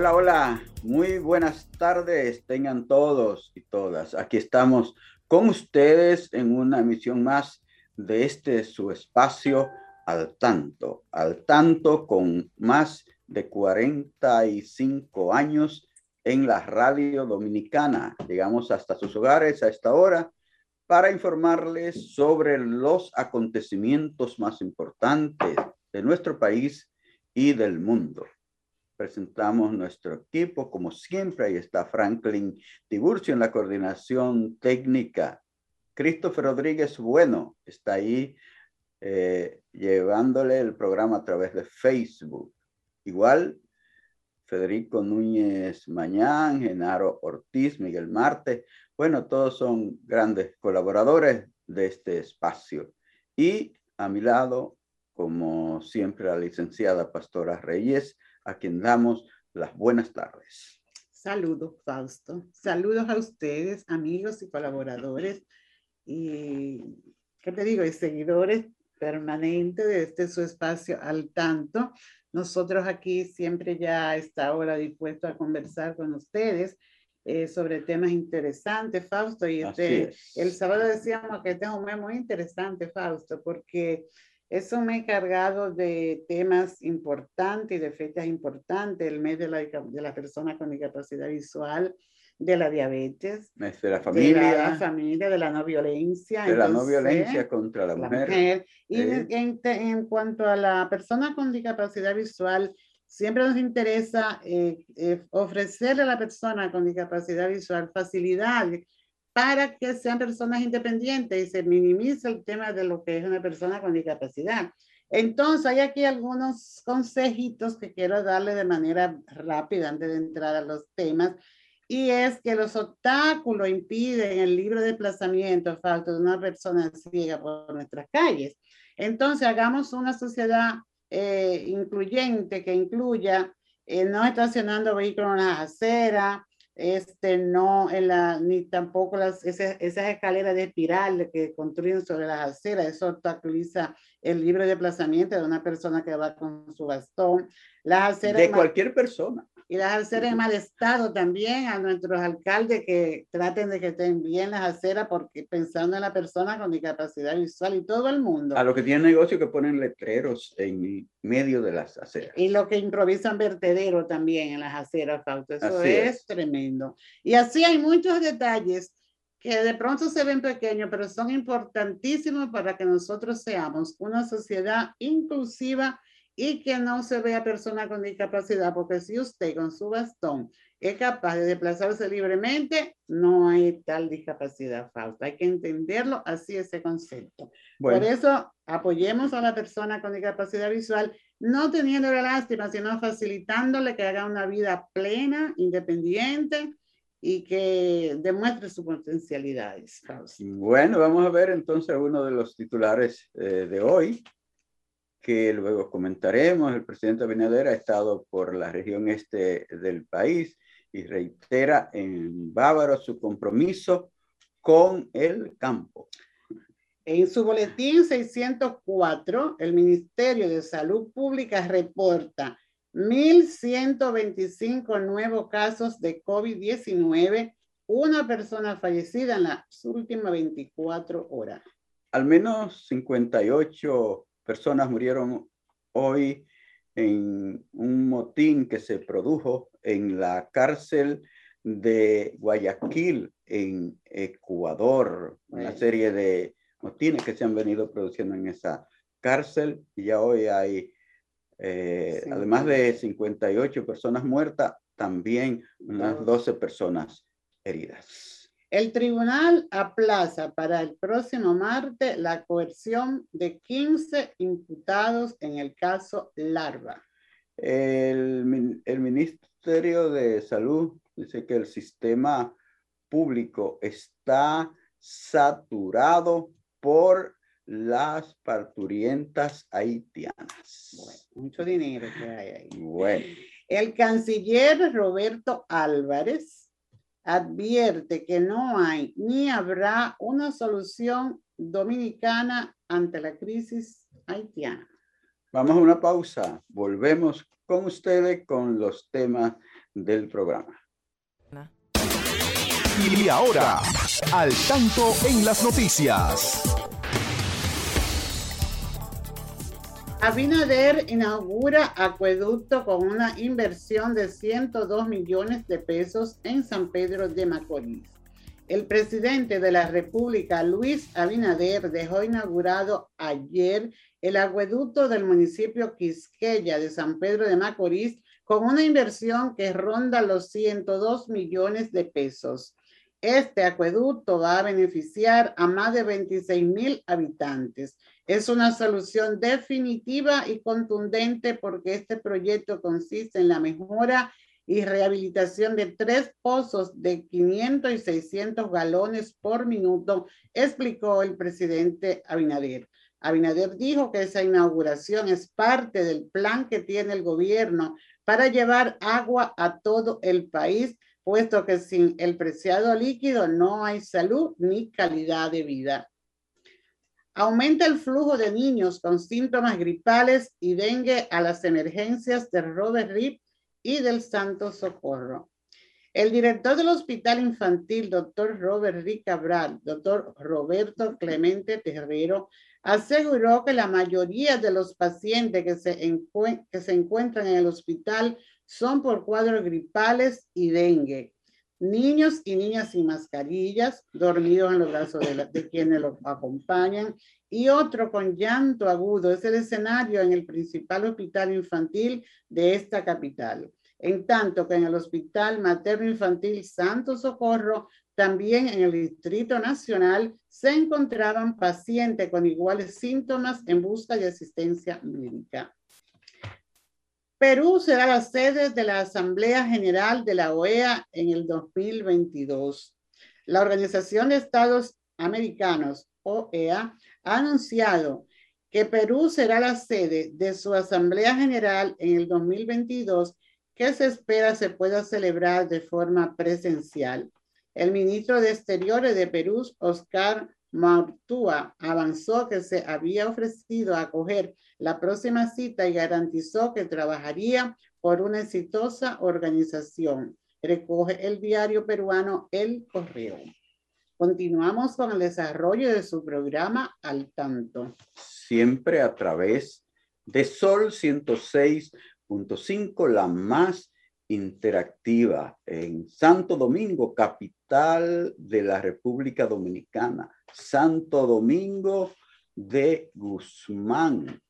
Hola, hola, muy buenas tardes, tengan todos y todas. Aquí estamos con ustedes en una emisión más de este su espacio al tanto, al tanto con más de 45 años en la radio dominicana. Llegamos hasta sus hogares a esta hora para informarles sobre los acontecimientos más importantes de nuestro país y del mundo presentamos nuestro equipo. Como siempre, ahí está Franklin Tiburcio en la coordinación técnica. Christopher Rodríguez Bueno está ahí eh, llevándole el programa a través de Facebook. Igual, Federico Núñez Mañán, Genaro Ortiz, Miguel Marte. Bueno, todos son grandes colaboradores de este espacio. Y a mi lado, como siempre, la licenciada Pastora Reyes, a quien damos las buenas tardes. Saludos, Fausto. Saludos a ustedes, amigos y colaboradores. Y, ¿qué te digo? Y seguidores permanentes de este su espacio al tanto. Nosotros aquí siempre ya a esta hora dispuestos a conversar con ustedes eh, sobre temas interesantes, Fausto. Y este, el sábado decíamos que tengo un mes muy interesante, Fausto, porque eso me he cargado de temas importantes y de fechas importantes, el mes de la, de la persona con discapacidad visual, de la diabetes, de la familia, de la familia, de la no violencia. De la no violencia contra la, mujer. Y en, en, cuanto a la persona con discapacidad visual, siempre nos interesa eh, eh, ofrecerle a la persona con discapacidad visual facilidades para que sean personas independientes y se minimice el tema de lo que es una persona con discapacidad. Entonces, hay aquí algunos consejitos que quiero darle de manera rápida antes de entrar a los temas. Y es que los obstáculos impiden el libre desplazamiento falta de una persona ciega por nuestras calles. Entonces, hagamos una sociedad eh, incluyente que incluya eh, no estacionando vehículos en la acera, este, no, en la, ni tampoco las, esas, esas escaleras de espiral que construyen sobre las aceras, eso obstaculiza el libre desplazamiento de una persona que va con su bastón. Las aceras de cualquier persona y las aceras en mal estado también a nuestros alcaldes que traten de que estén bien las aceras porque pensando en la persona con discapacidad visual y todo el mundo. A los que tienen negocio que ponen letreros en medio de las aceras. Y lo que improvisan vertedero también en las aceras, Fausto. Eso es, tremendo. Y así hay muchos detalles que de pronto se ven pequeños, pero son importantísimos para que nosotros seamos una sociedad inclusiva y que no se vea persona con discapacidad, porque si usted con su bastón es capaz de desplazarse libremente, no hay tal discapacidad falta. Hay que entenderlo así ese concepto. Por eso apoyemos a la persona con discapacidad visual, no teniendo la lástima, sino facilitándole que haga una vida plena, independiente y que demuestre sus potencialidades. Bueno, vamos a ver entonces uno de los titulares eh, de hoy que luego comentaremos. El presidente Abinader ha estado por la región este del país y reitera en Bávaro su compromiso con el campo. En su boletín 604, el Ministerio de Salud Pública reporta 1.125 nuevos casos de COVID-19, una persona fallecida en las últimas 24 horas. Al menos 58 personas murieron hoy en un motín que se produjo en la cárcel de Guayaquil, en Ecuador. Una serie de motines que se han venido produciendo en esa cárcel y ya hoy hay Eh, además de 58 personas muertas, también unas 12 personas heridas. El tribunal aplaza para el próximo martes la coerción de 15 imputados en el caso Larva. El, el Ministerio de Salud dice que el sistema público está saturado por las parturientas haitianas. mucho dinero que hay ahí. Bueno. El canciller Roberto Álvarez advierte que no hay ni habrá una solución dominicana ante la crisis haitiana. Vamos a una pausa. Volvemos con ustedes con los temas del programa. Y ahora, al tanto en las noticias. Abinader inaugura acueducto con una inversión de 102 millones de pesos en San Pedro de Macorís. El presidente de la República, Luis Abinader, dejó inaugurado ayer el acueducto del municipio Quisqueya de San Pedro de Macorís con una inversión que ronda los 102 millones de pesos. Este acueducto va a beneficiar a más de 26 mil habitantes. Es una solución definitiva y contundente porque este proyecto consiste en la mejora y rehabilitación de tres pozos de 500 y 600 galones por minuto, explicó el presidente Abinader. Abinader dijo que esa inauguración es parte del plan que tiene el gobierno para llevar agua a todo el país, puesto que sin el preciado líquido no hay salud ni calidad de vida. Aumenta el flujo de niños con síntomas gripales y dengue a las emergencias de Robert Rip y del Santo Socorro. El director del Hospital Infantil, doctor Robert Rick Cabral, doctor Roberto Clemente Terrero, aseguró que la mayoría de los pacientes que se, que se encuentran en el hospital son por cuadros gripales y dengue niños y niñas sin mascarillas, dormidos en los brazos de, quienes los acompañan, y otro con llanto agudo. Es el escenario en el principal hospital infantil de esta capital. En tanto que en el Hospital Materno Infantil Santo Socorro, también en el Distrito Nacional, se encontraban pacientes con iguales síntomas en busca de asistencia médica. Perú será la sede de la Asamblea General de la OEA en el 2022. La Organización de Estados Americanos, OEA, ha anunciado que Perú será la sede de su Asamblea General en el 2022, que se espera se pueda celebrar de forma presencial. El ministro de Exteriores de Perú, Oscar Martúa, avanzó que se había ofrecido a acoger la próxima cita y garantizó que trabajaría por una exitosa organización. Recoge el diario peruano El Correo. Continuamos con el desarrollo de su programa Al Tanto. Siempre a través de Sol 106.5, la más interactiva en Santo Domingo, capital de la República Dominicana. Santo Domingo de Guzmán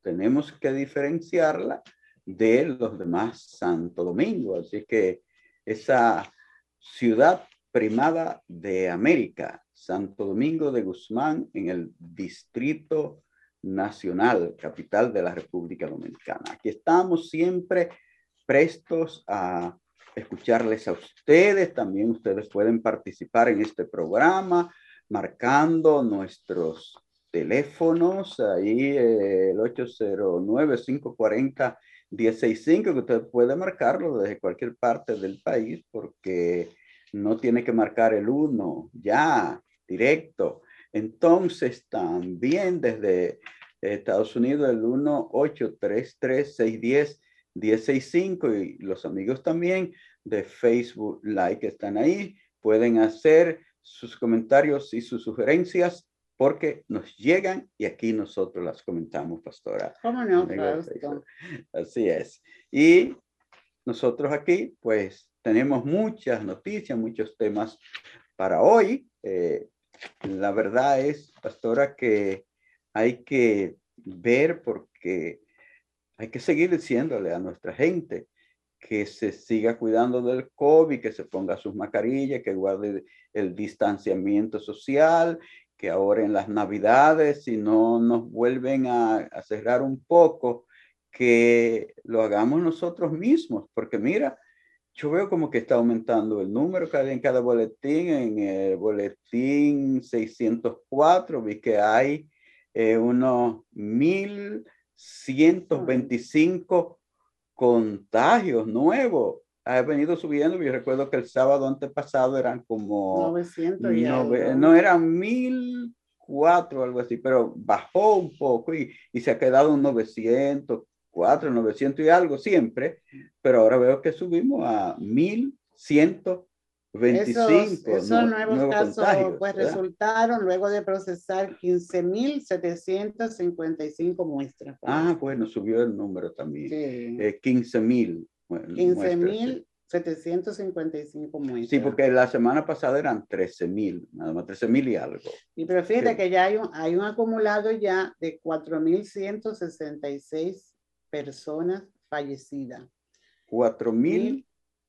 tenemos que diferenciarla de los demás Santo Domingo. Así que esa ciudad primada de América, Santo Domingo de Guzmán, en el Distrito Nacional, capital de la República Dominicana. Aquí estamos siempre prestos a escucharles a ustedes. También ustedes pueden participar en este programa marcando nuestros teléfonos, ahí el 809-540-165, que usted puede marcarlo desde cualquier parte del país porque no tiene que marcar el 1 ya, directo. Entonces, también desde Estados Unidos, el 1-833-610-165 y los amigos también de Facebook Live que están ahí pueden hacer sus comentarios y sus sugerencias porque nos llegan y aquí nosotros las comentamos, pastora. ¿Cómo no? Así es. Y nosotros aquí, pues, tenemos muchas noticias, muchos temas para hoy. Eh, la verdad es, pastora, que hay que ver porque hay que seguir diciéndole a nuestra gente que se siga cuidando del COVID, que se ponga sus mascarillas, que guarde el distanciamiento social, que ahora en las navidades, si no nos vuelven a, cerrar un poco, que lo hagamos nosotros mismos, porque mira, yo veo como que está aumentando el número cada, en cada boletín. En el boletín 604 vi que hay eh, unos 1125 contagios nuevos. Ha venido subiendo. Yo recuerdo que el sábado antepasado eran como 900 no, eran 1004 algo así, pero bajó un poco y, y se ha quedado un 900, 4, 900 y algo siempre, pero ahora veo que subimos a 1125. Esos, nuevos, casos pues resultaron luego de procesar 15.755 muestras. Ah, bueno, subió el número también. Sí. 15.000. 15.755 muestras. Sí, porque la semana pasada eran 13.000, nada más 13.000 y algo. Y pero fíjate que ya hay un, hay un acumulado ya de 4.166 personas fallecidas.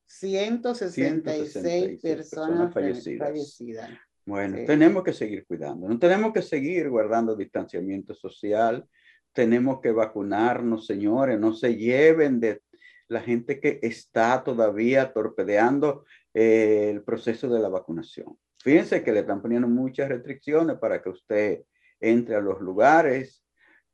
4.166 personas, fallecidas. Bueno, tenemos que seguir cuidando, no tenemos que seguir guardando distanciamiento social, tenemos que vacunarnos, señores, no se lleven de la gente que está todavía torpedeando eh, el proceso de la vacunación. Fíjense que le están poniendo muchas restricciones para que usted entre a los lugares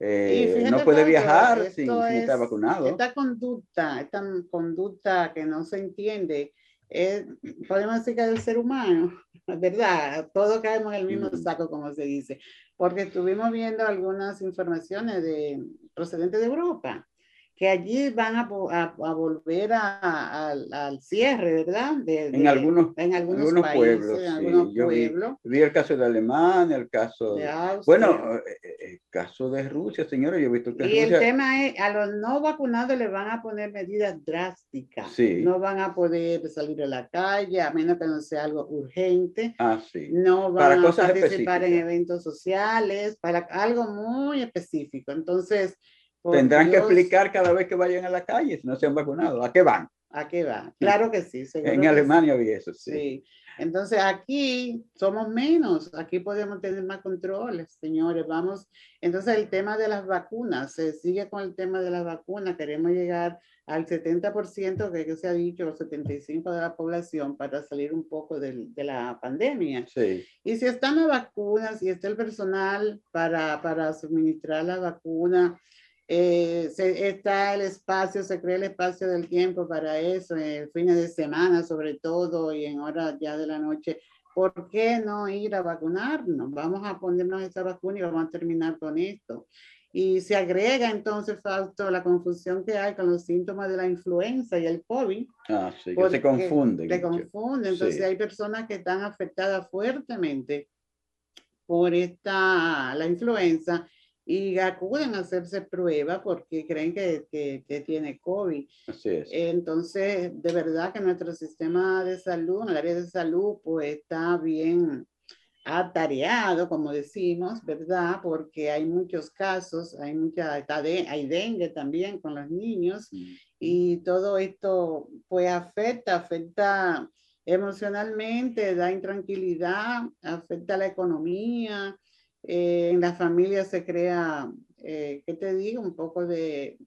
eh, no puede viajar sin, estar vacunado. Esta conducta, esta conducta que no se entiende, es, podemos decir que es del ser humano, ¿verdad? Todos caemos en el mismo saco, como se dice, porque estuvimos viendo algunas informaciones de procedentes de Europa que allí van a, a, volver a, al cierre, ¿verdad? en, algunos, en algunos, países, pueblos. En algunos pueblos. Vi, el caso de Alemania, el caso de... bueno, eh, el caso de Rusia, señora, yo he visto que... Y el tema es, a los no vacunados les van a poner medidas drásticas. Sí. No van a poder salir a la calle, a menos que no sea algo urgente. Ah, sí. No van a participar en eventos sociales, para algo muy específico. Entonces Tendrán que explicar cada vez que vayan a la calle si no se han vacunado. ¿A qué van? ¿A qué van? Claro que sí. En Alemania vi eso, sí. sí. Entonces aquí somos menos, aquí podemos tener más controles, señores. Vamos, entonces el tema de las vacunas, se sigue con el tema de las vacunas, queremos llegar al 70% que, se ha dicho, los 75% de la población para salir un poco de, de la pandemia. Sí. Y si están las vacunas y está el personal para, para suministrar la vacuna, eh, se, está el espacio, se crea el espacio del tiempo para eso, en fines de semana sobre todo y en horas ya de la noche. ¿Por qué no ir a vacunarnos? Vamos a ponernos esta vacuna y vamos a terminar con esto. Y se agrega entonces, Fausto, la confusión que hay con los síntomas de la influenza y el COVID. Ah, sí, que se confunde. Se confunde. Entonces hay personas que están afectadas fuertemente por esta, la influenza y acuden a hacerse prueba porque creen que, que, tiene COVID. Así es. Entonces, de verdad que nuestro sistema de salud, en el área de salud, pues está bien atareado, como decimos, ¿verdad? Porque hay muchos casos, hay mucha, hay dengue también con los niños y todo esto pues afecta, afecta emocionalmente, da intranquilidad, afecta la economía, eh, en la familia se crea, eh, ¿qué te digo? Un poco de,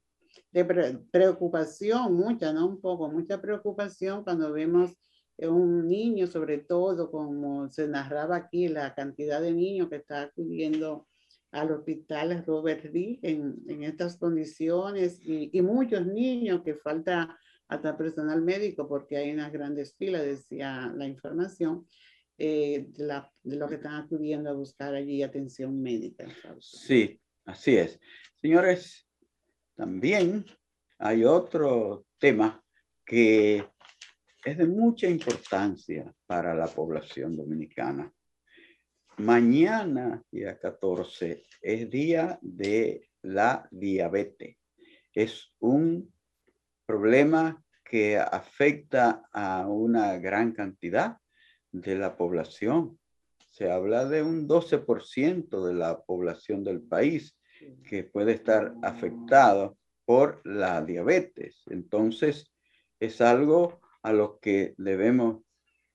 de preocupación, mucha, ¿no? Un poco, mucha preocupación cuando vemos un niño, sobre todo, como se narraba aquí, la cantidad de niños que está acudiendo al hospital Robert Lee en, en estas condiciones y, y, muchos niños que falta hasta personal médico porque hay unas grandes filas, decía la información. Eh, de, la, de, lo que están acudiendo a buscar allí atención médica. Sí, así es. Señores, también hay otro tema que es de mucha importancia para la población dominicana. Mañana, día 14, es día de la diabetes. Es un problema que afecta a una gran cantidad de la población. Se habla de un 12% de la población del país que puede estar afectado por la diabetes. Entonces, es algo a lo que debemos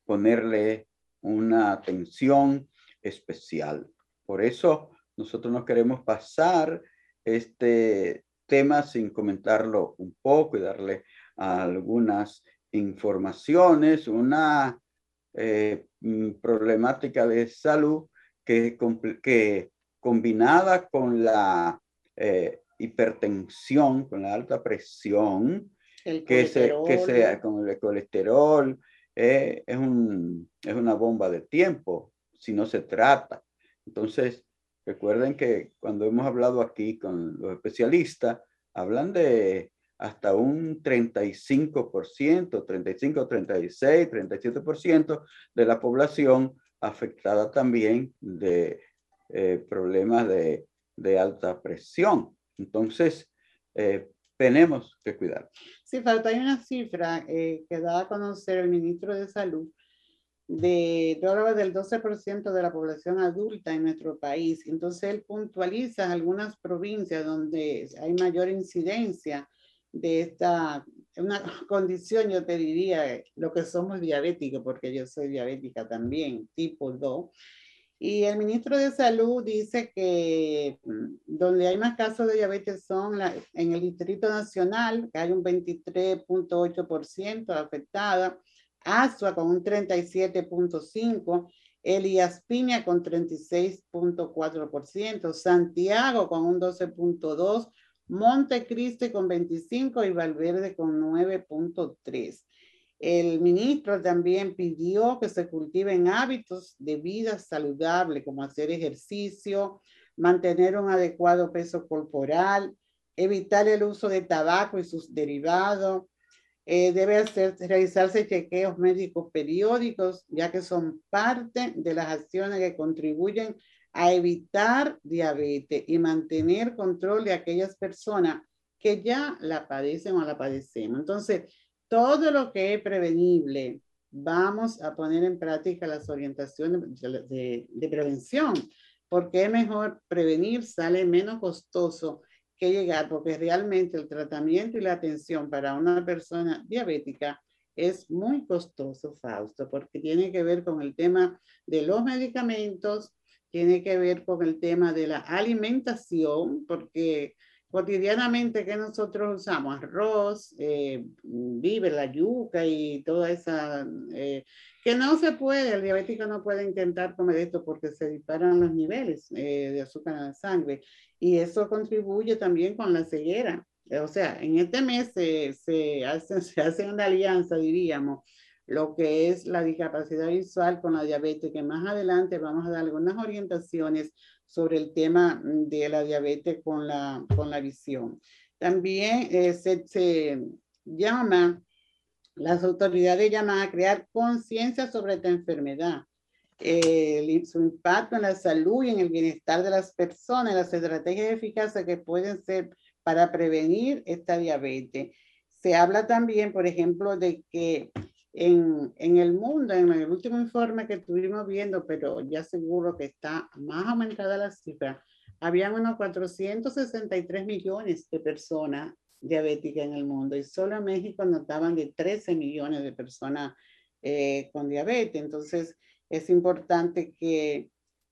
ponerle una atención especial. Por eso nosotros no queremos pasar este tema sin comentarlo un poco y darle algunas informaciones, una eh, mm, problemática de salud que, que combinada con la eh, hipertensión, con la alta presión, que, se, que sea con el colesterol, eh, es, un, es una bomba de tiempo si no se trata. Entonces, recuerden que cuando hemos hablado aquí con los especialistas, hablan de hasta un 35%, 35, 36, 37% de la población afectada también de eh, problemas de, de, alta presión. Entonces, eh, tenemos que cuidar. Sí, falta hay una cifra eh, que da a conocer el ministro de Salud de del 12% de la población adulta en nuestro país. Entonces, él puntualiza algunas provincias donde hay mayor incidencia de esta, una condición, yo te diría, lo que somos diabéticos, porque yo soy diabética también, tipo 2. Y el ministro de Salud dice que mm, donde hay más casos de diabetes son en el Distrito Nacional, que hay un 23.8% afectada, Asua con un 37.5%, Elías Piña con 36.4%, Santiago con un 12.2%, Montecristi con 25 y Valverde con 9.3. El ministro también pidió que se cultiven hábitos de vida saludable, como hacer ejercicio, mantener un adecuado peso corporal, evitar el uso de tabaco y sus derivados. Eh, debe hacer, realizarse chequeos médicos periódicos, ya que son parte de las acciones que contribuyen a evitar diabetes y mantener control de aquellas personas que ya la padecen o la padecemos. Entonces, todo lo que es prevenible, vamos a poner en práctica las orientaciones de, de, prevención, porque es mejor prevenir, sale menos costoso que llegar, porque realmente el tratamiento y la atención para una persona diabética es muy costoso, Fausto, porque tiene que ver con el tema de los medicamentos, tiene que ver con el tema de la alimentación, porque cotidianamente que nosotros usamos arroz, eh, vive la yuca y toda esa, eh, que no se puede, el diabético no puede intentar comer esto porque se disparan los niveles eh, de azúcar en la sangre y eso contribuye también con la ceguera. O sea, en este mes se, se, hace, se hace una alianza, diríamos, lo que es la discapacidad visual con la diabetes, que más adelante vamos a dar algunas orientaciones sobre el tema de la diabetes con la, con la visión. También eh, se, se, llama, las autoridades llaman a crear conciencia sobre esta enfermedad, eh, su impacto en la salud y en el bienestar de las personas, las estrategias eficaces que pueden ser para prevenir esta diabetes. Se habla también, por ejemplo, de que en, en, el mundo, en el último informe que estuvimos viendo, pero ya seguro que está más aumentada la cifra, habían unos 463 millones de personas diabéticas en el mundo y solo en México notaban de 13 millones de personas eh, con diabetes. Entonces, es importante que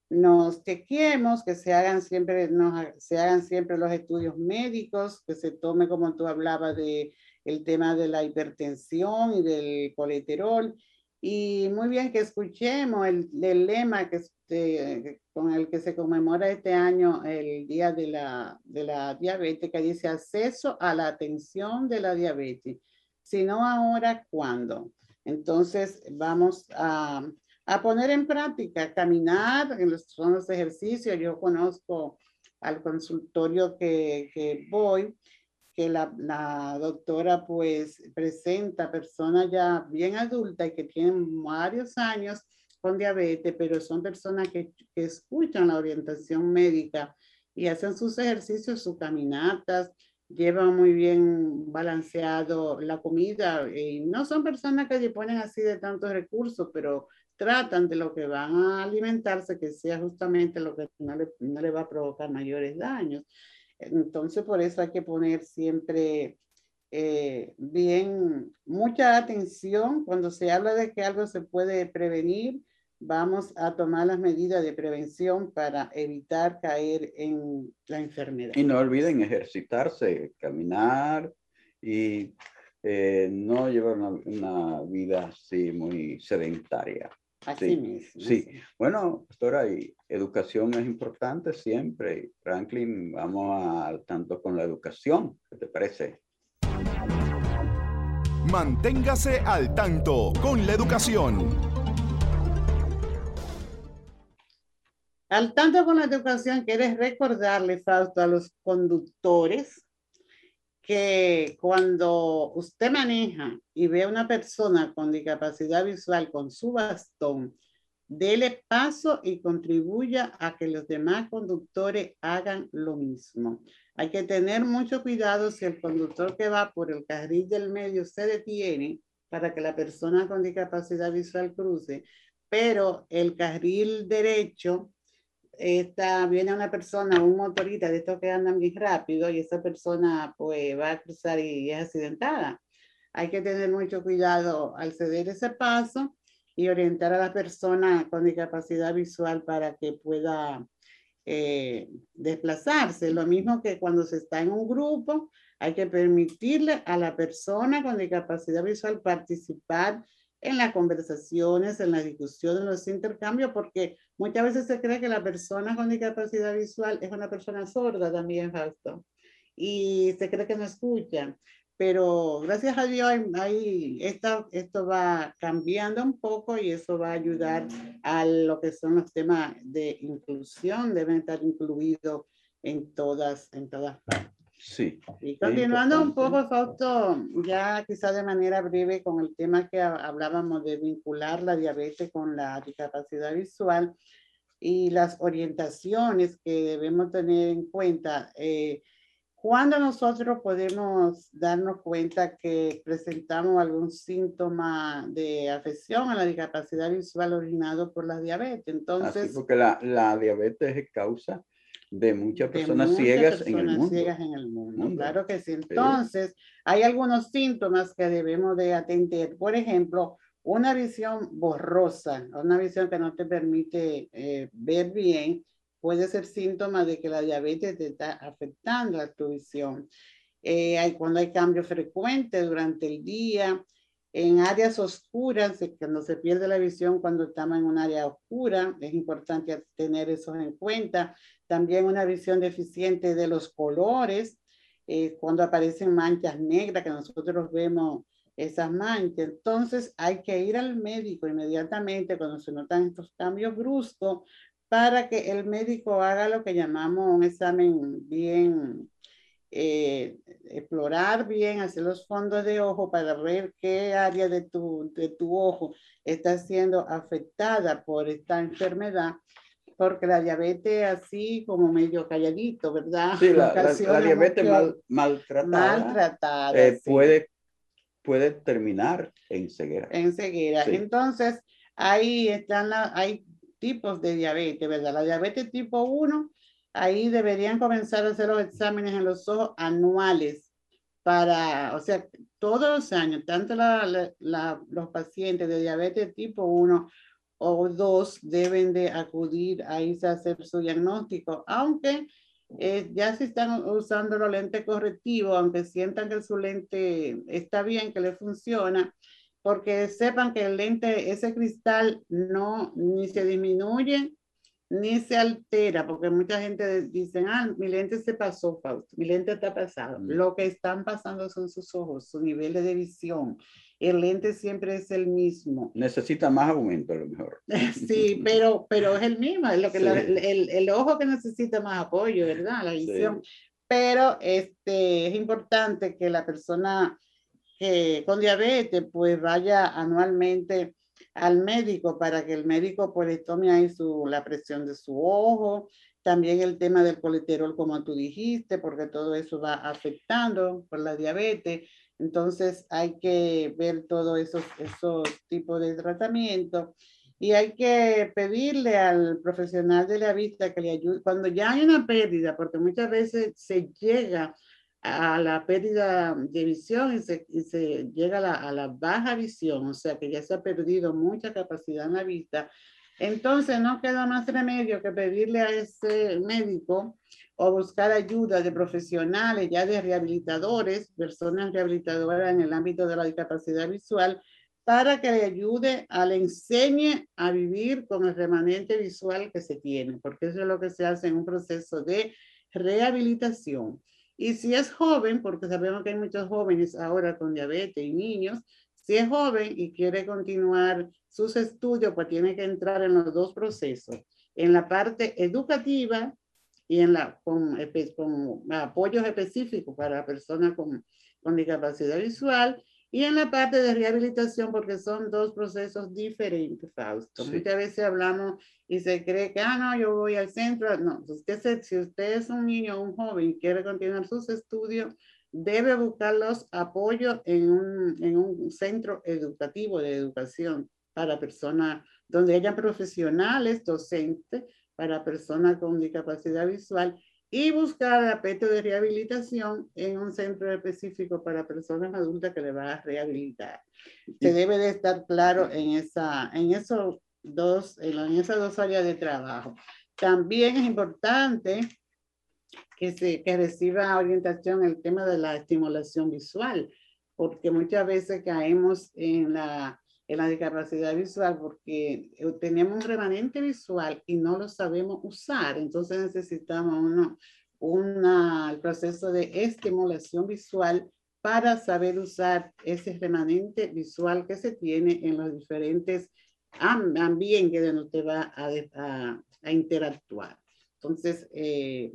nos chequeemos, que se hagan siempre, nos, se hagan siempre los estudios médicos, que se tome, como tú hablabas, de el tema de la hipertensión y del colesterol. Y muy bien que escuchemos el, lema que, este, con el que se conmemora este año el Día de la, de la Diabetes, que dice acceso a la atención de la diabetes. Si no ahora, ¿cuándo? Entonces vamos a, a poner en práctica, caminar, en los, son los ejercicios. Yo conozco al consultorio que, que voy que la, la, doctora pues presenta personas ya bien adultas y que tienen varios años con diabetes, pero son personas que, que escuchan la orientación médica y hacen sus ejercicios, sus caminatas, llevan muy bien balanceado la comida y no son personas que disponen así de tantos recursos, pero tratan de lo que van a alimentarse que sea justamente lo que no le, no le va a provocar mayores daños. Entonces, por eso hay que poner siempre eh, bien, mucha atención cuando se habla de que algo se puede prevenir. Vamos a tomar las medidas de prevención para evitar caer en la enfermedad. Y no olviden ejercitarse, caminar y eh, no llevar una, vida así muy sedentaria. Así sí, mismo. Sí, bueno, doctora, y educación es importante siempre. Franklin, vamos al tanto con la educación. ¿Qué te parece? Manténgase al tanto con la educación. Al tanto con la educación, ¿quieres recordarle, Fausto, a los conductores que cuando usted maneja y ve a una persona con discapacidad visual con su bastón, dele paso y contribuya a que los demás conductores hagan lo mismo. Hay que tener mucho cuidado si el conductor que va por el carril del medio se detiene para que la persona con discapacidad visual cruce, pero el carril derecho esta, viene una persona, un motorista de estos que andan muy rápido y esa persona pues va a cruzar y es accidentada. Hay que tener mucho cuidado al ceder ese paso y orientar a la persona con discapacidad visual para que pueda eh, desplazarse. Lo mismo que cuando se está en un grupo, hay que permitirle a la persona con discapacidad visual participar en las conversaciones, en las discusiones, en los intercambios, porque muchas veces se cree que la persona con discapacidad visual es una persona sorda también, Fausto, y se cree que no escucha. Pero gracias a Dios ahí, esto, va cambiando un poco y eso va a ayudar a lo que son los temas de inclusión, deben estar incluidos en todas, en todas partes. Sí. Y continuando un poco, Fausto, ya quizá de manera breve con el tema que hablábamos de vincular la diabetes con la discapacidad visual y las orientaciones que debemos tener en cuenta. Eh, ¿Cuándo nosotros podemos darnos cuenta que presentamos algún síntoma de afección a la discapacidad visual originado por la diabetes? Entonces, porque la, la diabetes es causa de muchas personas, ciegas, en el mundo. Claro que sí. Entonces, hay algunos síntomas que debemos de atender. Por ejemplo, una visión borrosa, una visión que no te permite eh, ver bien, puede ser síntoma de que la diabetes te está afectando a tu visión. Eh, hay, cuando hay cambios frecuentes durante el día, en áreas oscuras, cuando se pierde la visión cuando estamos en un área oscura, es importante tener eso en cuenta. También una visión deficiente de los colores, eh, cuando aparecen manchas negras, que nosotros vemos esas manchas. Entonces hay que ir al médico inmediatamente cuando se notan estos cambios bruscos para que el médico haga lo que llamamos un examen bien eh, explorar bien, hacer los fondos de ojo para ver qué área de tu, de tu ojo está siendo afectada por esta enfermedad, porque la diabetes así como medio calladito, ¿verdad? Sí, la, diabetes mal, maltratada, maltratada eh, puede, puede terminar en ceguera. En ceguera. Entonces, ahí están la, hay tipos de diabetes, ¿verdad? La diabetes tipo 1 ahí deberían comenzar a hacer los exámenes en los ojos anuales para, o sea, todos los años, tanto los pacientes de diabetes tipo 1 o 2 deben de acudir a irse a hacer su diagnóstico, aunque eh, ya se están usando los lentes correctivos, aunque sientan que su lente está bien, que le funciona, porque sepan que el lente, ese cristal no ni se disminuye ni se altera, porque mucha gente dice, ah, mi lente se pasó, Fausto, mi lente está pasado. Mm. Lo que están pasando son sus ojos, su nivel de visión. El lente siempre es el mismo. Necesita más aumento a lo mejor. sí, pero, pero es el mismo, es lo que el, el, ojo que necesita más apoyo, ¿verdad? La visión. Pero este, es importante que la persona que con diabetes pues vaya anualmente al médico para que el médico pues tome ahí su, la presión de su ojo, también el tema del colesterol como tú dijiste, porque todo eso va afectando por la diabetes. Entonces hay que ver todos esos, esos tipos de tratamiento. y hay que pedirle al profesional de la vista que le ayude cuando ya hay una pérdida, porque muchas veces se llega a la pérdida de visión y se, y se llega a la, a la, baja visión, o sea que ya se ha perdido mucha capacidad en la vista. Entonces no queda más remedio que pedirle a ese médico o buscar ayuda de profesionales, ya de rehabilitadores, personas rehabilitadoras en el ámbito de la discapacidad visual, para que le ayude a le enseñe a vivir con el remanente visual que se tiene, porque eso es lo que se hace en un proceso de rehabilitación. Y si es joven, porque sabemos que hay muchos jóvenes ahora con diabetes y niños, si es joven y quiere continuar sus estudios, pues tiene que entrar en los dos procesos, en la parte educativa y en la, con, con apoyos específicos para personas con, con discapacidad visual y en la parte de rehabilitación, porque son dos procesos diferentes, Fausto. Muchas veces hablamos y se cree que, ah, no, yo voy al centro. No, usted, si usted es un niño o un joven y quiere continuar sus estudios, debe buscar los apoyos en un, en un centro educativo de educación para personas, donde hayan profesionales, docentes, para personas con discapacidad visual y buscar aspecto de rehabilitación en un centro específico para personas adultas que le va a rehabilitar. Se debe de estar claro en, esa, en, esos dos, en esas dos áreas de trabajo. También es importante que, se, que reciba orientación el tema de la estimulación visual, porque muchas veces caemos en la en la discapacidad visual porque eh, tenemos un remanente visual y no lo sabemos usar. Entonces necesitamos uno, una, el proceso de estimulación visual para saber usar ese remanente visual que se tiene en los diferentes ambientes donde usted va a, a, a interactuar. Entonces, eh,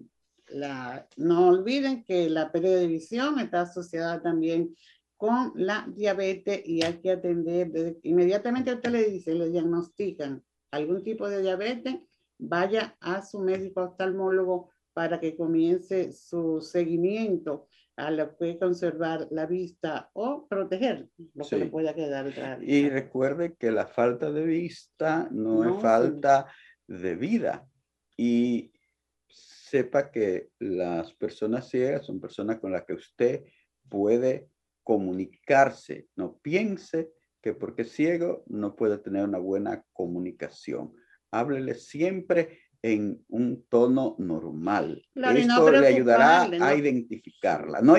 la, no olviden que la pérdida de visión está asociada también con la diabetes y hay que atender, inmediatamente usted le dice, le diagnostican algún tipo de diabetes, vaya a su médico oftalmólogo para que comience su seguimiento a lo que conservar la vista o proteger lo que le pueda quedar atrás. Y recuerde que la falta de vista no, es falta de vida. Y sepa que las personas ciegas son personas con las que usted puede comunicarse. No piense que porque es ciego no puede tener una buena comunicación. Háblele siempre en un tono normal. Esto le ayudará a identificarla. No,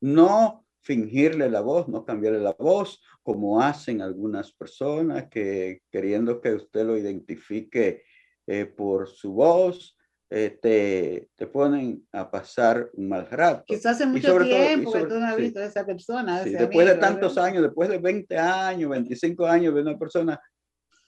no fingirle la voz, no cambiarle la voz, como hacen algunas personas que queriendo que usted lo identifique eh, por su voz, eh, te, te, ponen a pasar un mal rato. Quizás hace mucho tiempo que tú no has visto a esa persona. después de tantos años, después de 20 años, 25 años de una persona,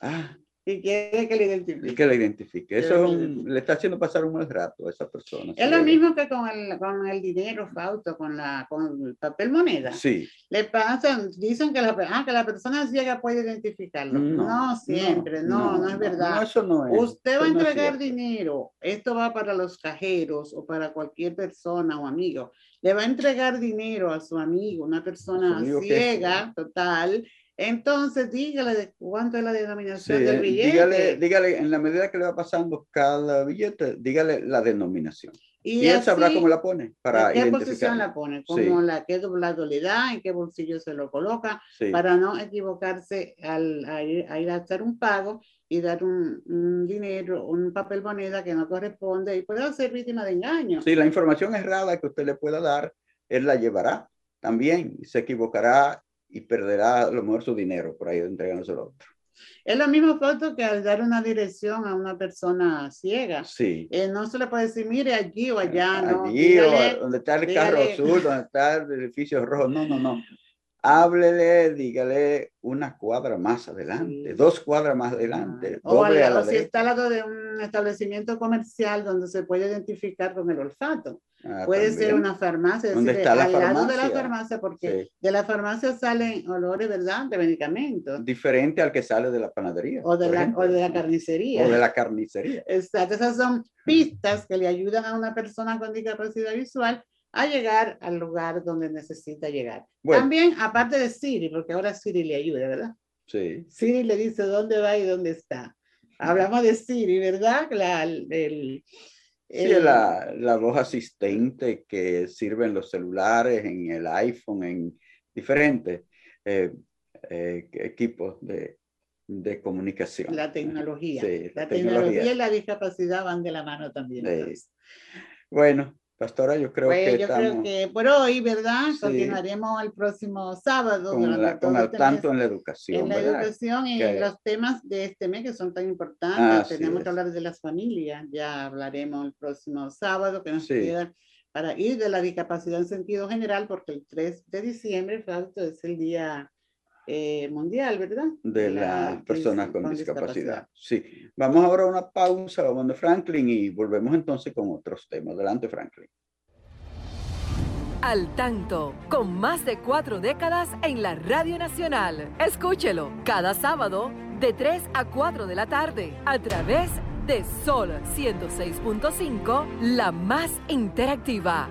ah, y quiere que le identifique. Y que le identifique. Eso le está haciendo pasar un mal rato a esa persona. Es lo mismo que con el, con el dinero, Fausto, con, la, con el papel moneda. Sí. Le pasan, dicen que la, ah, que la persona ciega puede identificarlo. No, siempre, no, no, es verdad. eso no es. Usted va a entregar dinero, esto va para los cajeros o para cualquier persona o amigo. Le va a entregar dinero a su amigo, una persona ciega, total, entonces, dígale de cuánto es la denominación del billete. Dígale, dígale, en la medida que le va pasando cada billete, dígale la denominación. Y, él sabrá cómo la pone para ¿En qué posición la pone? Como la qué doblado le da, en qué bolsillo se lo coloca, para no equivocarse al a ir, a hacer un pago y dar un, un, dinero, un papel moneda que no corresponde y puede ser víctima de engaño. Sí, la información errada que usted le pueda dar, él la llevará también, se equivocará y perderá a lo mejor su dinero por ahí entregándoselo a otro. Es lo mismo foto que al dar una dirección a una persona ciega. Sí. Eh, no se le puede decir, mire allí o allá, ¿no? Allí o donde está el carro azul, donde está el edificio rojo. No, no, no. Háblele, dígale una cuadra más adelante, dos cuadras más adelante. Ah. O, o si está al lado de un establecimiento comercial donde se puede identificar con el olfato. Ah, Puede ser una farmacia, ¿Dónde está la al farmacia? lado de la farmacia, porque de la farmacia salen olores, ¿verdad? De medicamentos. Diferente al que sale de la panadería. O de, la, o de la carnicería. O de la carnicería. Exacto, esas son pistas que le ayudan a una persona con discapacidad visual a llegar al lugar donde necesita llegar. También, aparte de Siri, porque ahora Siri le ayuda, ¿verdad? Sí. Siri le dice dónde va y dónde está. Hablamos de Siri, ¿verdad? La, el, Sí, la, la, voz asistente que sirve en los celulares, en el iPhone, en diferentes eh, eh, equipos de, de, comunicación. La tecnología. Sí, la, tecnología. y la discapacidad van de la mano también. Bueno, Pastora, yo creo pues que yo creo que por hoy, ¿verdad? Continuaremos el próximo sábado. Con, la, con este tanto en la educación. En la educación y los temas de este mes que son tan importantes. Tenemos que hablar de las familias. Ya hablaremos el próximo sábado que nos queda para ir de la discapacidad en sentido general, porque el 3 de diciembre, Fausto, es el día eh, mundial, ¿verdad? De, las personas con, discapacidad. Sí. Vamos ahora a una pausa, vamos de Franklin y volvemos entonces con otros temas. Adelante, Franklin. Al tanto, con más de cuatro décadas en la Radio Nacional. Escúchelo cada sábado de 3 a 4 de la tarde a través de Sol 106.5, la más interactiva.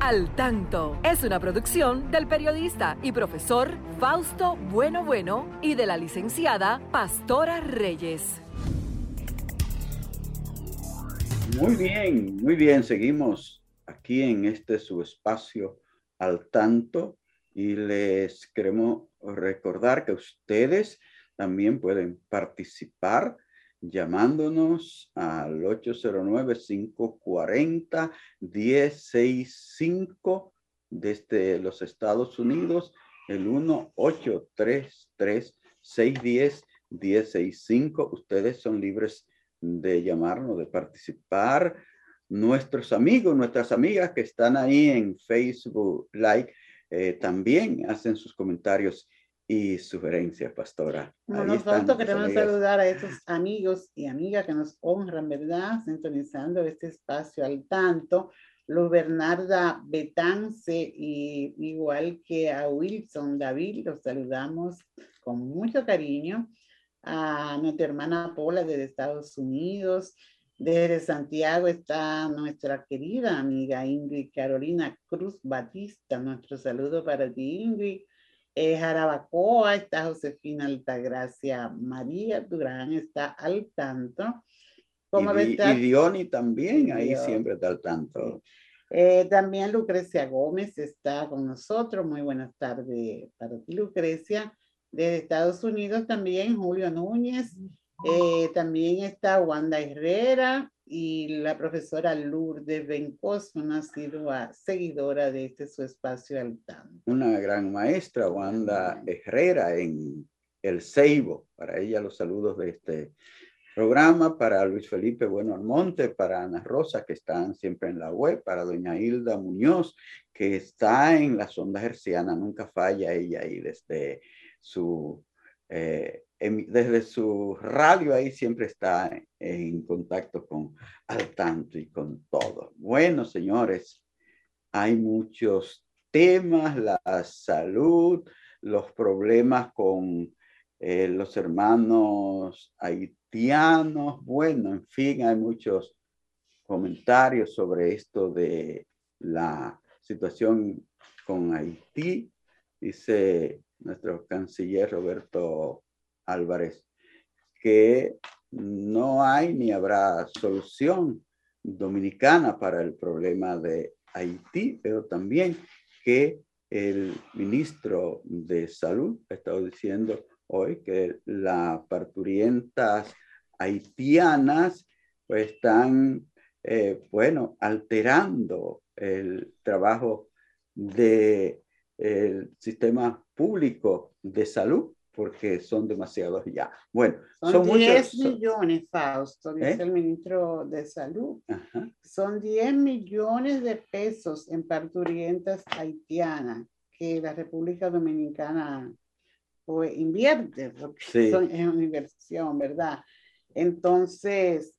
Al Tanto es una producción del periodista y profesor Fausto Bueno Bueno y de la licenciada Pastora Reyes. Muy bien, muy bien. Seguimos aquí en este su espacio Al Tanto y les queremos recordar que ustedes también pueden participar llamándonos al 809-540-165 desde los Estados Unidos, el 1-833-610-165. Ustedes son libres de llamarnos, de participar. Nuestros amigos, nuestras amigas que están ahí en Facebook Live, eh, también hacen sus comentarios y sugerencias, pastora. No nos falta, queremos saludar a estos amigos y amigas que nos honran, ¿verdad? Sintonizando este espacio al tanto. Luz Bernarda Betance, y igual que a Wilson David, los saludamos con mucho cariño. A nuestra hermana Paula desde Estados Unidos. Desde Santiago está nuestra querida amiga Ingrid Carolina Cruz Batista. Nuestro saludo para ti, Ingrid eh, Jarabacoa está Josefina Altagracia, María Durán está al tanto. ¿Cómo y, y Diony también, ahí siempre está al tanto. Eh, también Lucrecia Gómez está con nosotros. Muy buenas tardes para ti, Lucrecia. De Estados Unidos también Julio Núñez. Eh, también está Wanda Herrera y la profesora Lourdes Bencos, una seguidora de este su espacio al tanto. Una gran maestra, Wanda Herrera, en El Ceibo. Para ella los saludos de este programa, para Luis Felipe Bueno Almonte, para Ana Rosa, que están siempre en la web, para doña Hilda Muñoz, que está en la sonda herciana, nunca falla ella ahí desde su... Eh, desde su radio ahí siempre está en contacto con al tanto y con todo. Bueno, señores, hay muchos temas, la salud, los problemas con eh, los hermanos haitianos, bueno, en fin, hay muchos comentarios sobre esto de la situación con Haití. Dice nuestro canciller Roberto Álvarez, que no hay ni habrá solución dominicana para el problema de Haití, pero también que el ministro de Salud ha estado diciendo hoy que las parturientas haitianas pues están, eh, bueno, alterando el trabajo del sistema público de salud porque son demasiados ya. Bueno, son, 10 millones, Fausto, dice ¿Eh? el ministro de Salud. Son 10 millones de pesos en parturientas haitianas que la República Dominicana pues, invierte, porque es una inversión, ¿verdad? Entonces,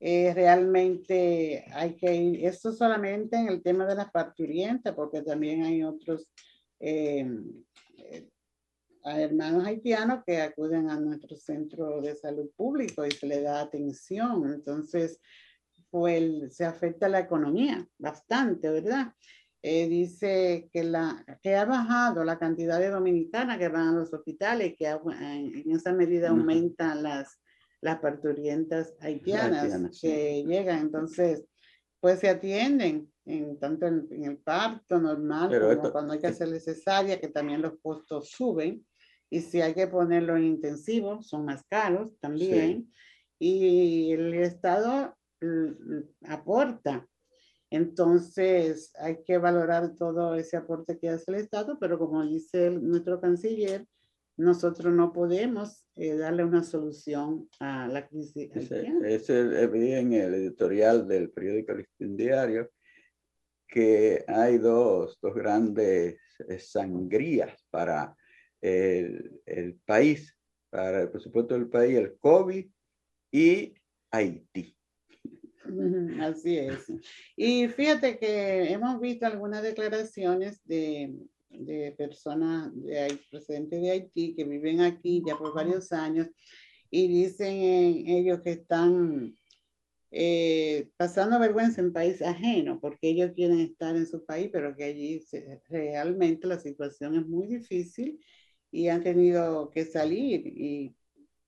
eh, realmente hay que ir, esto solamente en el tema de las parturientas, porque también hay otros eh, eh, hermanos haitianos que acuden a nuestro centro de salud público y se le da atención. Entonces, pues se afecta la economía bastante, ¿verdad? dice que, la, que ha bajado la cantidad de dominicanas que van a los hospitales, que en esa medida aumentan las las parturientas haitianas, que llegan. Entonces, pues se atienden en, tanto en, el parto normal como cuando hay que hacer cesárea, que también los costos suben. Y si hay que ponerlo en intensivo, son más caros también. Y el Estado aporta. Entonces, hay que valorar todo ese aporte que hace el Estado, pero como dice nuestro canciller, nosotros no podemos eh, darle una solución a la crisis. Ese, vi en el editorial del periódico El Diario que hay dos, dos grandes eh, sangrías para el, el, país, para el presupuesto del país, el COVID y Haití. Así es. Y fíjate que hemos visto algunas declaraciones de de personas de procedentes de Haití que viven aquí ya por varios años y dicen ellos que están eh, pasando vergüenza en país ajeno porque ellos quieren estar en su país, pero que allí realmente la situación es muy difícil y han tenido que salir y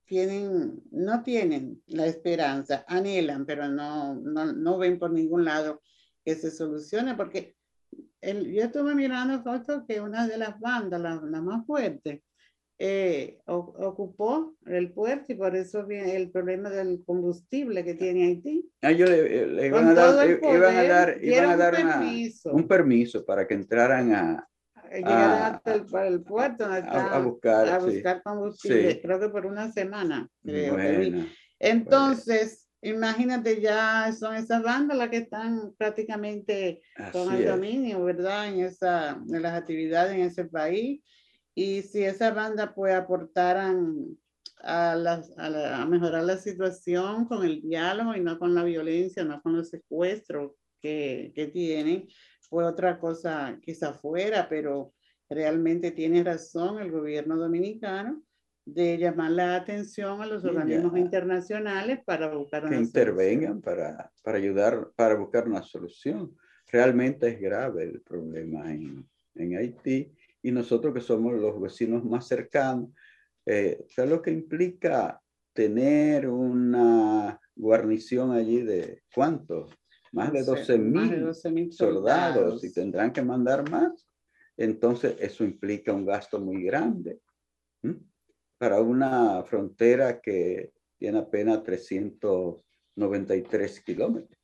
tienen, no tienen la esperanza, anhelan, pero no, no, no ven por ningún lado que se solucione porque yo estuve mirando fotos que una de las bandas, la, más fuerte, eh, ocupó el puerto y por eso viene el problema del combustible que tiene Haití. Ah, yo le, iban, a dar, iban, a dar, iban a dar, un, permiso. un permiso para que entraran a, llegar hasta el, puerto a, buscar, a buscar combustible, creo que por una semana. Entonces, Imagínate, ya son esas bandas las que están prácticamente con el dominio, ¿verdad? En, esa, en las actividades en ese país. Y si esas bandas pues aportaran a, a, mejorar la situación con el diálogo y no con la violencia, no con los secuestros que, que tienen, fue otra cosa quizá fuera, pero realmente tiene razón el gobierno dominicano de llamar la atención a los organismos internacionales para buscar una que intervengan para, para ayudar, para buscar una solución. Realmente es grave el problema en, en Haití y nosotros que somos los vecinos más cercanos, eh, ¿sabes lo que implica tener una guarnición allí de cuántos? Más de 12 mil soldados, soldados y tendrán que mandar más. Entonces, eso implica un gasto muy grande para una frontera que tiene apenas 393 kilómetros,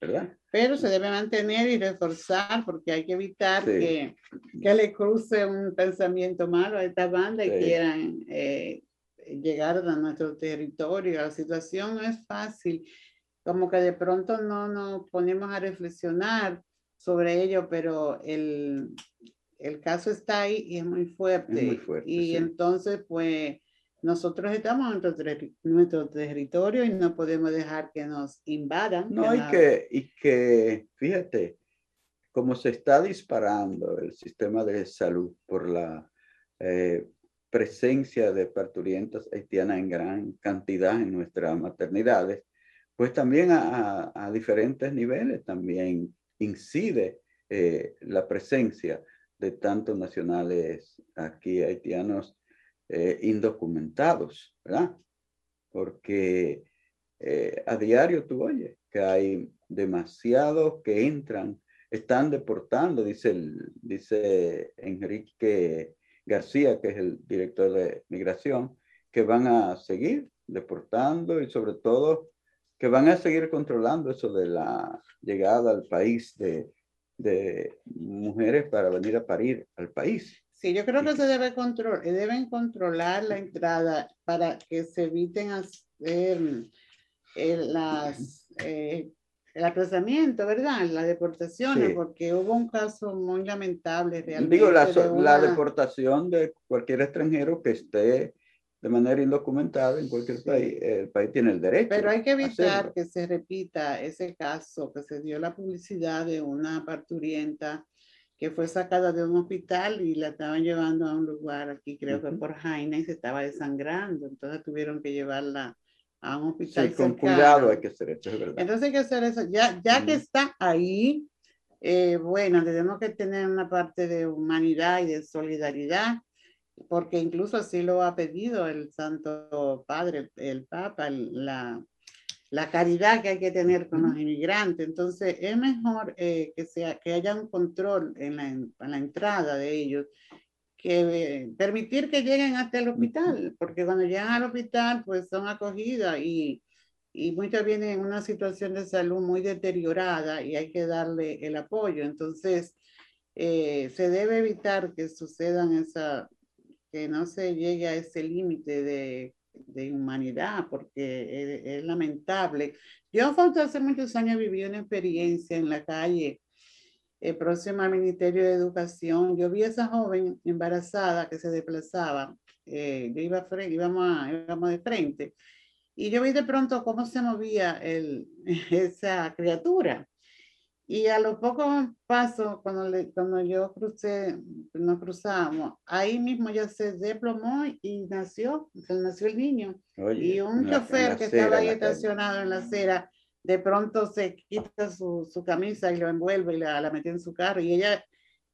¿verdad? Pero se debe mantener y reforzar porque hay que evitar que, que, le cruce un pensamiento malo a esta banda y quieran eh, llegar a nuestro territorio. La situación no es fácil, como que de pronto no nos ponemos a reflexionar sobre ello, pero el, el caso está ahí y es muy fuerte. y entonces, pues, nosotros estamos en nuestro, territorio y no podemos dejar que nos invadan. No, y que, y que, fíjate, como se está disparando el sistema de salud por la eh, presencia de parturientas haitianas en gran cantidad en nuestras maternidades, pues también a, diferentes niveles también incide eh, la presencia de tantos nacionales aquí haitianos eh, indocumentados, ¿verdad? Porque eh, a diario tú oyes que hay demasiados que entran, están deportando, dice, dice Enrique García, que es el director de migración, que van a seguir deportando y sobre todo que van a seguir controlando eso de la llegada al país de de mujeres para venir a parir al país. Sí, yo creo que se debe control, deben controlar la entrada para que se eviten hacer eh, las, eh, el apresamiento, ¿verdad? Las deportaciones, porque hubo un caso muy lamentable realmente. Digo, la, la deportación de cualquier extranjero que esté de manera indocumentada en cualquier país, el país tiene el derecho. Pero hay que evitar que se repita ese caso que se dio la publicidad de una parturienta que fue sacada de un hospital y la estaban llevando a un lugar aquí, creo que por Jaina, y se estaba desangrando. Entonces tuvieron que llevarla a un hospital. Sí, con cuidado hay que hacer eso, es verdad. Entonces hay que hacer eso. Ya, ya que está ahí, eh, bueno, tenemos que tener una parte de humanidad y de solidaridad, porque incluso así lo ha pedido el Santo Padre, el Papa, la, la caridad que hay que tener con los inmigrantes. Entonces, es mejor eh, que, sea, que haya un control en la, en la entrada de ellos, que eh, permitir que lleguen hasta el hospital, porque cuando llegan al hospital, pues son acogidas y y muchas vienen en una situación de salud muy deteriorada y hay que darle el apoyo. Entonces, eh, se debe evitar que sucedan esa, que no se llegue a ese límite de, de, humanidad, porque es, lamentable. Yo hace muchos años viví una experiencia en la calle eh, próxima al Ministerio de Educación. Yo vi a esa joven embarazada que se desplazaba. Eh, yo iba, íbamos, a, íbamos de frente y yo vi de pronto cómo se movía el, esa criatura. Y a los pocos pasos, cuando, le, cuando yo crucé, nos cruzamos, ahí mismo ya se desplomó y nació, se nació el niño. y un chofer que estaba ahí estacionado en la acera, de pronto se quita su, su camisa y lo envuelve y la, la metió en su carro. Y ella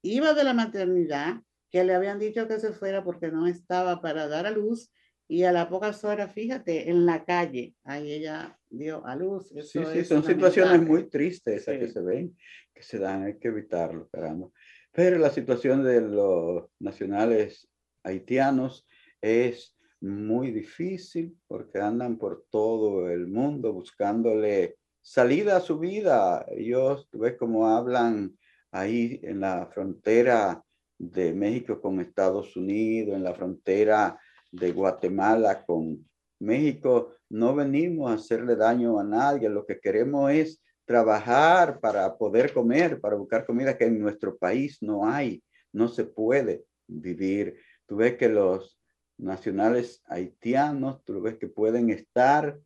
iba de la maternidad, que le habían dicho que se fuera porque no estaba para dar a luz, y a las pocas horas, fíjate, en la calle, ahí ella dio a luz. sí, sí, son situaciones muy tristes esas que se ven, que se dan, hay que evitarlo, caramba. Pero la situación de los nacionales haitianos es muy difícil porque andan por todo el mundo buscándole salida a su vida. Ellos, tú ves cómo hablan ahí en la frontera de México con Estados Unidos, en la frontera de Guatemala con México, no venimos a hacerle daño a nadie, lo que queremos es trabajar para poder comer, para buscar comida que en nuestro país no hay, no se puede vivir. Tú ves que los nacionales haitianos, tú ves que pueden estar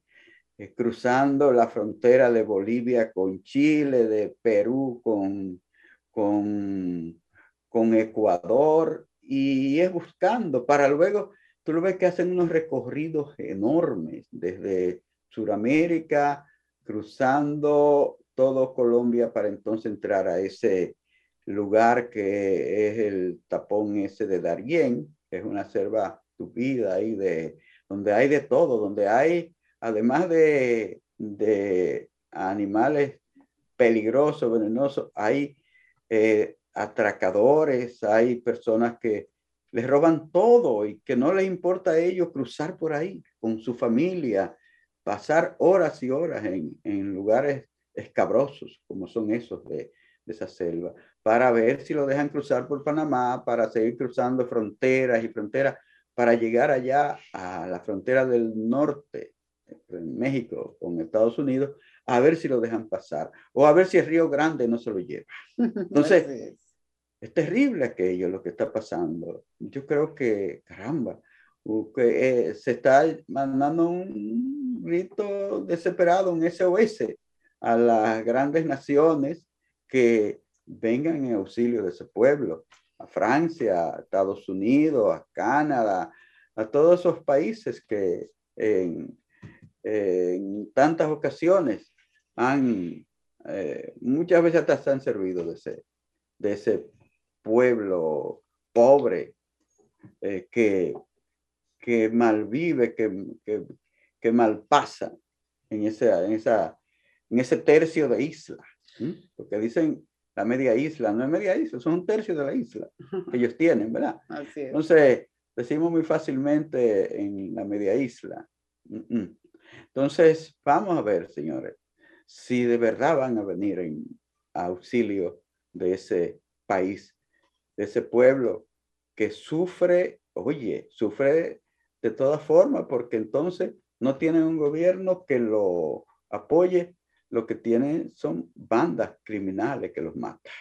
eh, cruzando la frontera de Bolivia con Chile, de Perú con, con, con Ecuador, y es buscando para luego tú lo ves que hacen unos recorridos enormes desde Sudamérica, cruzando todo Colombia para entonces entrar a ese lugar que es el tapón ese de Darién, que es una selva tupida ahí de donde hay de todo, donde hay, además de, de animales peligrosos, venenosos, hay eh, atracadores, hay personas que les roban todo y que no les importa a ellos cruzar por ahí con su familia, pasar horas y horas en, en lugares escabrosos como son esos de, de, esa selva, para ver si lo dejan cruzar por Panamá, para seguir cruzando fronteras y fronteras, para llegar allá a la frontera del norte, en México con Estados Unidos, a ver si lo dejan pasar, o a ver si el Río Grande no se lo lleva. Entonces, es terrible aquello lo que está pasando. Yo creo que, caramba, que, eh, se está mandando un grito desesperado, un SOS a las grandes naciones que vengan en auxilio de ese pueblo, a Francia, a Estados Unidos, a Canadá, a todos esos países que en, tantas ocasiones han, eh, muchas veces hasta se han servido de ese, de ese pueblo pobre eh, que, que malvive, que, que, que mal pasa en, esa, en, esa, en ese tercio de isla. Porque dicen la media isla, no es media isla, son un tercio de la isla que ellos tienen, ¿verdad? Entonces, decimos muy fácilmente en la media isla. Entonces, vamos a ver, señores, si de verdad van a venir en auxilio de ese país de ese pueblo que sufre, oye, sufre de todas formas, porque entonces no tienen un gobierno que lo apoye, lo que tienen son bandas criminales que los matan.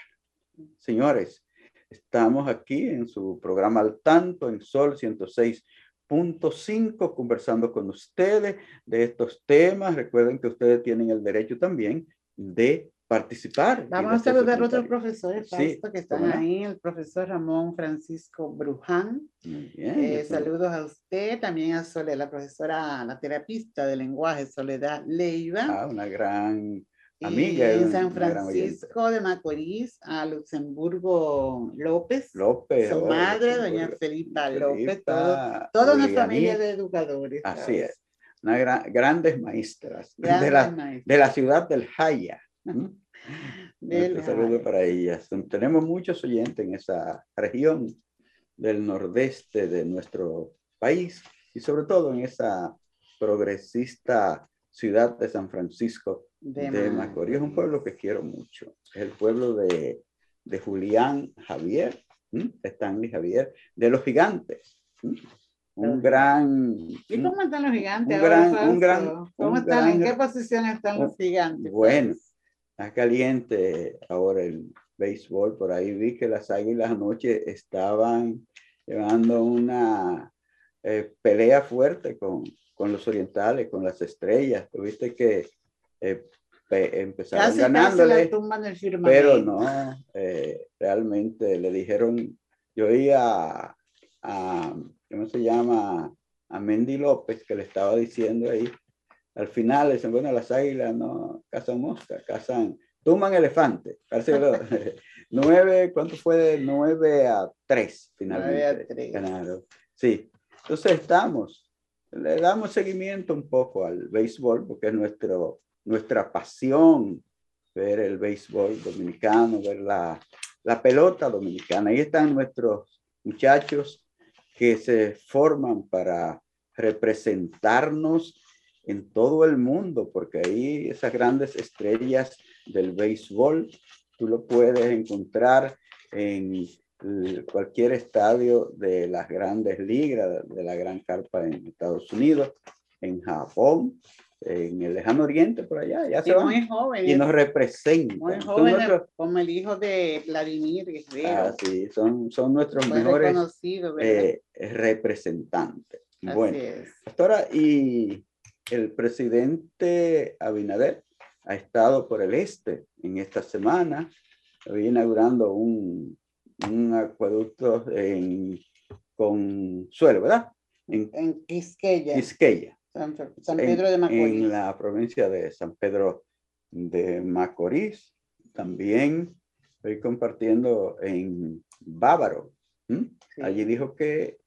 Señores, estamos aquí en su programa al tanto, en Sol 106 90.5 conversando con ustedes de estos temas. Recuerden que ustedes tienen el derecho también de participar. Vamos a saludar a otros profesores que están ahí, el profesor Ramón Francisco Bruján. Eh, saludos a usted, también a Soledad, la profesora, la terapista de lenguaje, Soledad Leiva. Ah, una gran amiga. en San Francisco de Macorís, a Luxemburgo López. López. Su oh, madre, doña Felipa, López, toda una familia de educadores. Así es. Una grandes maestras, de, la, de la ciudad del Jaya. Un saludo para ellas. Tenemos muchos oyentes en esa región del nordeste de nuestro país y sobre todo en esa progresista ciudad de San Francisco de, Macorís. Es un pueblo que quiero mucho. Es el pueblo de, de Julián Javier, Stanley Javier, de los gigantes. Un gran. ¿Y cómo están los gigantes? Un gran, un gran, ¿Cómo están? ¿En qué posición están los gigantes? Bueno, Está caliente ahora el béisbol. Por ahí vi que las águilas anoche estaban llevando una eh, pelea fuerte con, con, los orientales, con las estrellas. Tuviste que eh, empezaron ganándole, pero no, eh, realmente le dijeron, yo oía a, ¿cómo se llama? A Mendy López que le estaba diciendo ahí al final dicen, bueno, las águilas no cazan mosca, cazan, tuman elefante. nueve, ¿cuánto fue? De nueve a tres, finalmente. Nueve Sí. Entonces estamos, le damos seguimiento un poco al béisbol, porque es nuestro, nuestra pasión ver el béisbol dominicano, ver la, la pelota dominicana. Ahí están nuestros muchachos que se forman para representarnos en todo el mundo, porque ahí esas grandes estrellas del béisbol, tú lo puedes encontrar en cualquier estadio de las grandes ligas, de la gran carpa en Estados Unidos, en Japón, en el lejano oriente, por allá, ya se van. Y nos representan. Muy jóvenes, como el hijo de Vladimir Guerrero. Ah, sí, son, son nuestros mejores eh, representantes. bueno, ahora, y el presidente Abinader ha estado por el este en esta semana, inaugurando un, un acueducto en Consuelo, ¿verdad? En, Quisqueya. Quisqueya. San, Pedro de Macorís. En la provincia de San Pedro de Macorís. También estoy compartiendo en Bávaro. Allí dijo que,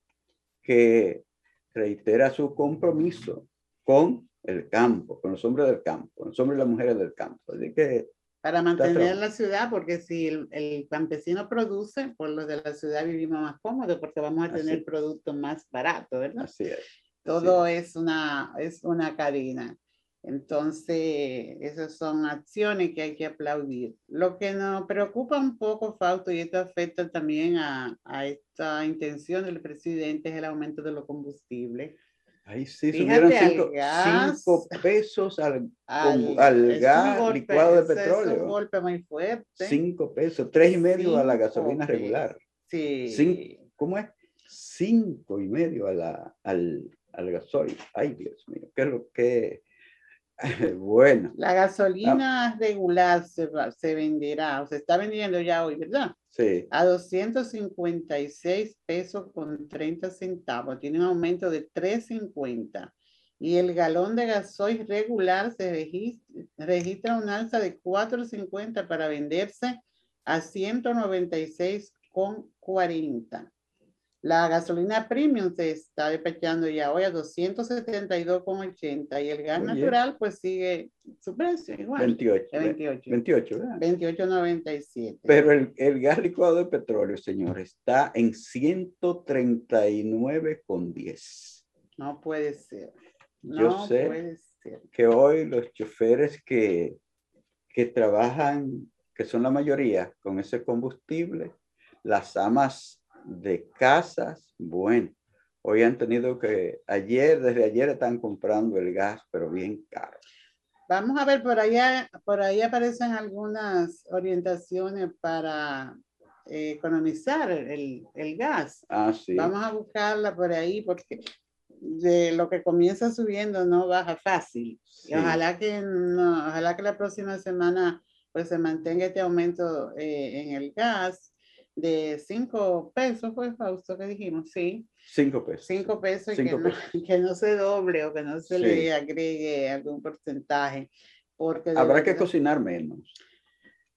que reitera su compromiso con el campo, con los hombres del campo, con los hombres y las mujeres del campo. Así que para mantener la ciudad, porque si el, campesino produce, por los de la ciudad vivimos más cómodos, porque vamos a tener productos más baratos, ¿verdad? Así es. Todo es. una, es una cadena. Entonces, esas son acciones que hay que aplaudir. Lo que nos preocupa un poco, Fausto, y esto afecta también a, a esta intención del presidente, es el aumento de los combustibles. Ahí sí subieron cinco, cinco, pesos al, al, gas licuado de petróleo. Es un golpe muy fuerte. Cinco pesos, tres y medio a la gasolina regular. Sí. Cinco, ¿Cómo es? Cinco y medio a la, al, al gasoil. Ay, Dios mío, ¿qué es lo que bueno. La gasolina regular se, se, venderá, o se está vendiendo ya hoy, ¿verdad? Sí. A 256 pesos con 30 centavos. Tiene un aumento de 3.50. Y el galón de gasoil regular se registra, registra un alza de 4.50 para venderse a 196,40. La gasolina premium se está despachando ya hoy a 272,80 y el gas natural pues sigue su precio igual. 28. 28. 28, ¿verdad? 28,97. Pero el, el, gas licuado de petróleo, señor, está en 139,10. No puede ser. No Yo sé puede ser. que hoy los choferes que, que trabajan, que son la mayoría con ese combustible, las amas de casas, bueno, hoy han tenido que, ayer, desde ayer están comprando el gas, pero bien caro. Vamos a ver, por allá, por ahí aparecen algunas orientaciones para eh, economizar el, el, gas. Ah, sí. Vamos a buscarla por ahí porque de lo que comienza subiendo no baja fácil. Y ojalá que no, ojalá que la próxima semana pues se mantenga este aumento eh, en el gas de cinco pesos, fue Fausto que dijimos, sí. Cinco pesos. Cinco pesos, y que, No, que, No, se doble o que no se le agregue algún porcentaje. Porque Habrá que cocinar menos.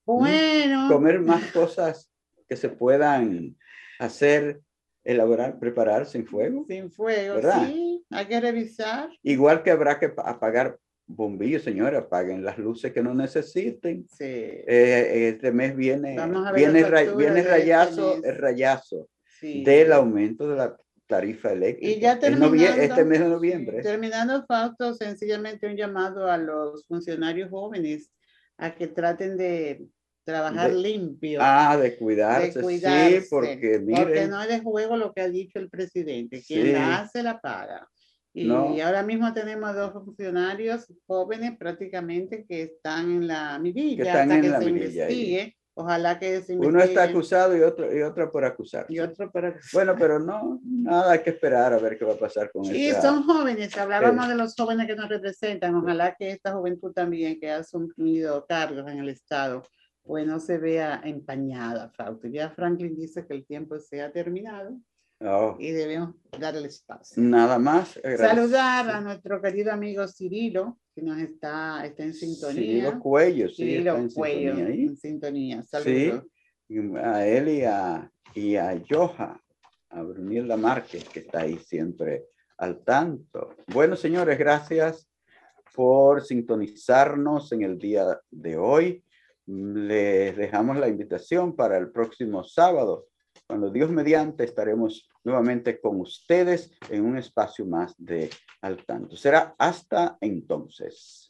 Bueno. Comer más cosas que se puedan hacer, elaborar, preparar sin fuego. Sin fuego, sí. Hay que revisar. Igual que habrá que apagar bombillos, señora, apaguen las luces que no necesiten. Sí. Eh, este mes viene, viene, viene este rayazo, el rayazo del aumento de la tarifa eléctrica. Y ya terminando, este mes de noviembre. Terminando, Fausto, sencillamente un llamado a los funcionarios jóvenes a que traten de trabajar limpio. Ah, de cuidarse, sí, porque mire. Porque no es de juego lo que ha dicho el presidente. Quien la hace, la paga. Y ahora mismo tenemos dos funcionarios jóvenes prácticamente que están en la mirilla que están hasta en que la se investigue. Ojalá que se Uno está acusado y otro, y otro por acusar. Y otro por acusar. Bueno, pero no, nada hay que esperar a ver qué va a pasar con Sí, son jóvenes. Hablábamos de los jóvenes que nos representan. Ojalá que esta juventud también que ha asumido cargos en el Estado, pues no se vea empañada, Fausto. Ya Franklin dice que el tiempo se ha terminado Oh. Y debemos darle espacio. Nada más. Saludar a nuestro querido amigo Cirilo, que nos está, está en sintonía. Cirilo Cuello, sí. Cirilo en Cuello, sintonía en sintonía. Saludos. Sí, a él y a, y a Joja, a Brunilda Márquez, que está ahí siempre al tanto. Bueno, señores, gracias por sintonizarnos en el día de hoy. Les dejamos la invitación para el próximo sábado cuando Dios mediante estaremos nuevamente con ustedes en un espacio más de al tanto. Será hasta entonces.